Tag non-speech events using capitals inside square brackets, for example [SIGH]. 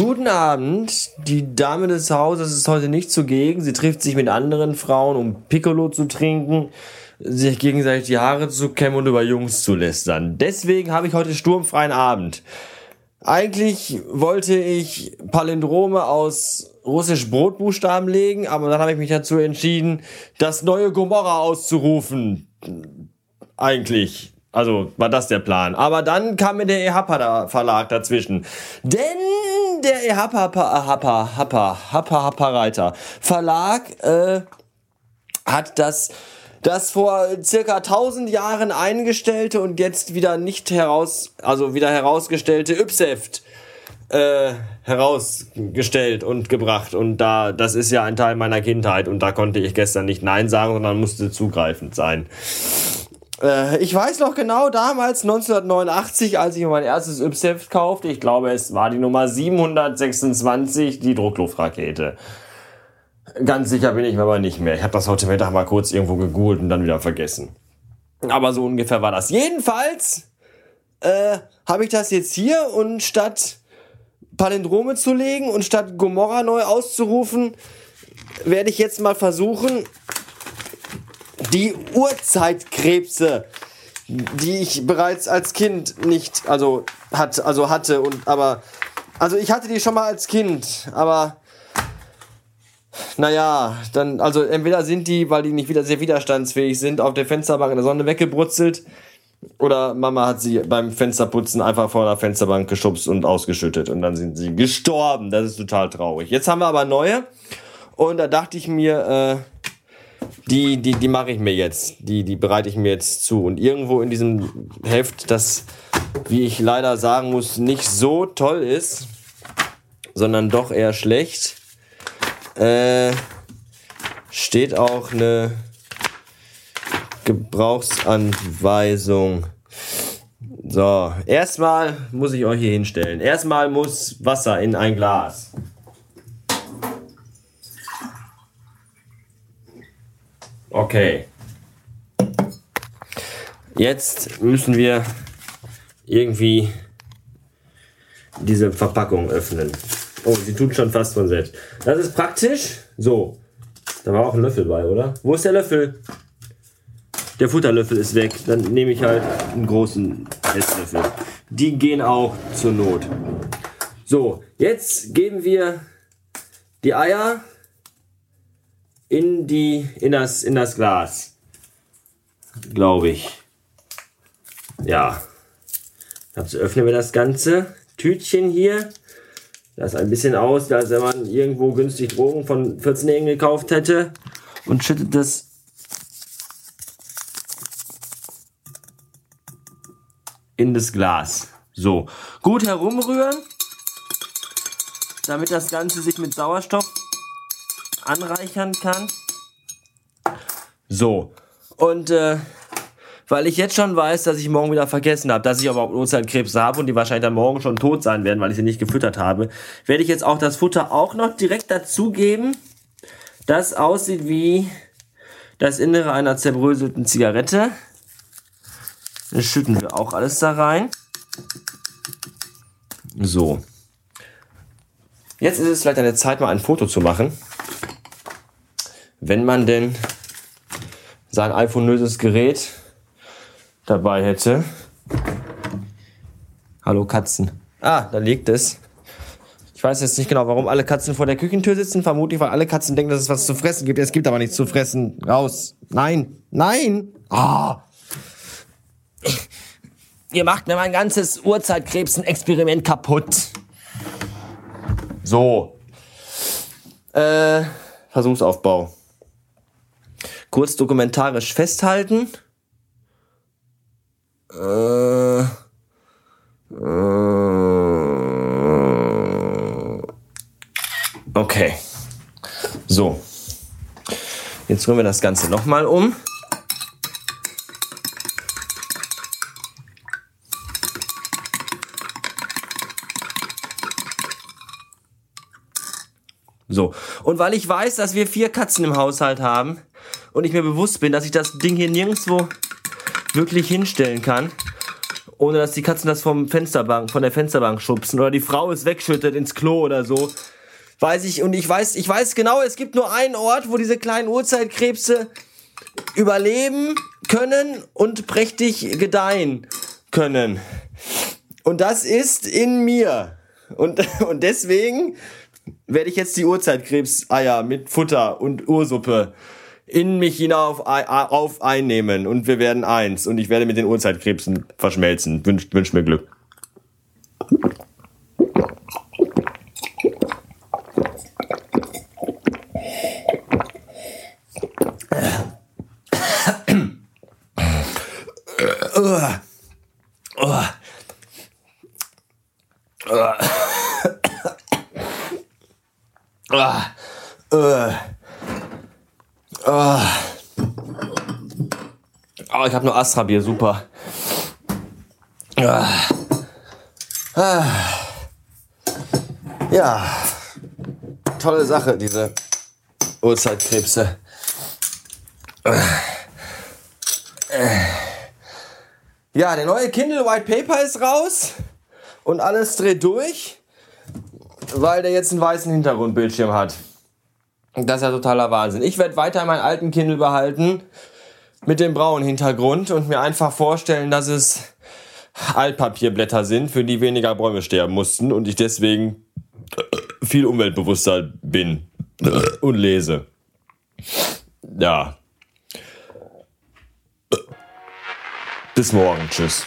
Guten Abend. Die Dame des Hauses ist heute nicht zugegen. Sie trifft sich mit anderen Frauen, um Piccolo zu trinken, sich gegenseitig die Haare zu kämmen und über Jungs zu lästern. Deswegen habe ich heute sturmfreien Abend. Eigentlich wollte ich Palindrome aus russisch Brotbuchstaben legen, aber dann habe ich mich dazu entschieden, das neue Gomorra auszurufen. Eigentlich. Also war das der Plan. Aber dann kam mir der EHAPA Verlag dazwischen. Denn der EHAPA Hapa Hapa Hapa Hapa Reiter Verlag äh, hat das das vor circa 1000 Jahren eingestellte und jetzt wieder nicht heraus, also wieder herausgestellte Ypseft äh, herausgestellt und gebracht. Und da, das ist ja ein Teil meiner Kindheit und da konnte ich gestern nicht Nein sagen, sondern musste zugreifend sein. Äh, ich weiß noch genau, damals 1989, als ich mein erstes Ypseft kaufte, ich glaube, es war die Nummer 726, die Druckluftrakete. Ganz sicher bin ich mir aber nicht mehr. Ich habe das heute Mittag mal kurz irgendwo gegoogelt und dann wieder vergessen. Aber so ungefähr war das. Jedenfalls äh, habe ich das jetzt hier und statt Palindrome zu legen und statt Gomorra neu auszurufen, werde ich jetzt mal versuchen, die Urzeitkrebse, die ich bereits als Kind nicht, also hat, also hatte und aber, also ich hatte die schon mal als Kind, aber naja, dann, also entweder sind die, weil die nicht wieder sehr widerstandsfähig sind, auf der Fensterbank in der Sonne weggebrutzelt. Oder Mama hat sie beim Fensterputzen einfach vor der Fensterbank geschubst und ausgeschüttet. Und dann sind sie gestorben. Das ist total traurig. Jetzt haben wir aber neue. Und da dachte ich mir, äh, die, die, die mache ich mir jetzt. Die, die bereite ich mir jetzt zu. Und irgendwo in diesem Heft, das, wie ich leider sagen muss, nicht so toll ist, sondern doch eher schlecht, äh, steht auch eine Gebrauchsanweisung. So, erstmal muss ich euch hier hinstellen. Erstmal muss Wasser in ein Glas. Okay. Jetzt müssen wir irgendwie diese Verpackung öffnen. Oh, sie tut schon fast von selbst. Das ist praktisch. So. Da war auch ein Löffel bei, oder? Wo ist der Löffel? Der Futterlöffel ist weg. Dann nehme ich halt einen großen Esslöffel. Die gehen auch zur Not. So, jetzt geben wir die Eier in, die, in, das, in das Glas. Glaube ich. Ja. Dazu öffnen wir das ganze Tütchen hier. Das ein bisschen aus, als wenn man irgendwo günstig Drogen von 14-Jährigen gekauft hätte und schüttet das in das Glas. So, gut herumrühren, damit das Ganze sich mit Sauerstoff anreichern kann. So, und äh, weil ich jetzt schon weiß, dass ich morgen wieder vergessen habe, dass ich aber Urzeitkrebs habe und die wahrscheinlich dann morgen schon tot sein werden, weil ich sie nicht gefüttert habe, werde ich jetzt auch das Futter auch noch direkt dazugeben. Das aussieht wie das Innere einer zerbröselten Zigarette. Dann schütten wir auch alles da rein. So. Jetzt ist es vielleicht eine Zeit, mal ein Foto zu machen. Wenn man denn sein iPhone-löses Gerät dabei hätte. Hallo Katzen. Ah, da liegt es. Ich weiß jetzt nicht genau, warum alle Katzen vor der Küchentür sitzen. Vermutlich, weil alle Katzen denken, dass es was zu fressen gibt. Es gibt aber nichts zu fressen. Raus. Nein. Nein. Ah. Ihr macht mir mein ganzes Urzeitkrebsen-Experiment kaputt. So. Äh, Versuchsaufbau. Kurz dokumentarisch festhalten. Äh, äh, okay. So. Jetzt rühren wir das Ganze nochmal um. So. Und weil ich weiß, dass wir vier Katzen im Haushalt haben und ich mir bewusst bin, dass ich das Ding hier nirgendwo wirklich hinstellen kann ohne dass die Katzen das vom Fensterbank, von der Fensterbank schubsen oder die Frau es wegschüttet ins Klo oder so. Weiß ich, und ich weiß, ich weiß genau, es gibt nur einen Ort, wo diese kleinen Urzeitkrebse überleben können und prächtig gedeihen können. Und das ist in mir. Und, [LAUGHS] und deswegen werde ich jetzt die Urzeitkrebseier mit Futter und Ursuppe in mich hinauf auf einnehmen und wir werden eins und ich werde mit den Urzeitkrebsen verschmelzen. Wünsch, wünsch mir Glück. Oh, ich habe nur Astra-Bier, super. Ja, tolle Sache, diese Uhrzeitkrebse. Ja, der neue Kindle White Paper ist raus und alles dreht durch, weil der jetzt einen weißen Hintergrundbildschirm hat. Das ist ja totaler Wahnsinn. Ich werde weiter meinen alten Kindle behalten mit dem braunen Hintergrund und mir einfach vorstellen, dass es Altpapierblätter sind, für die weniger Bäume sterben mussten und ich deswegen viel umweltbewusster bin und lese. Ja. Bis morgen. Tschüss.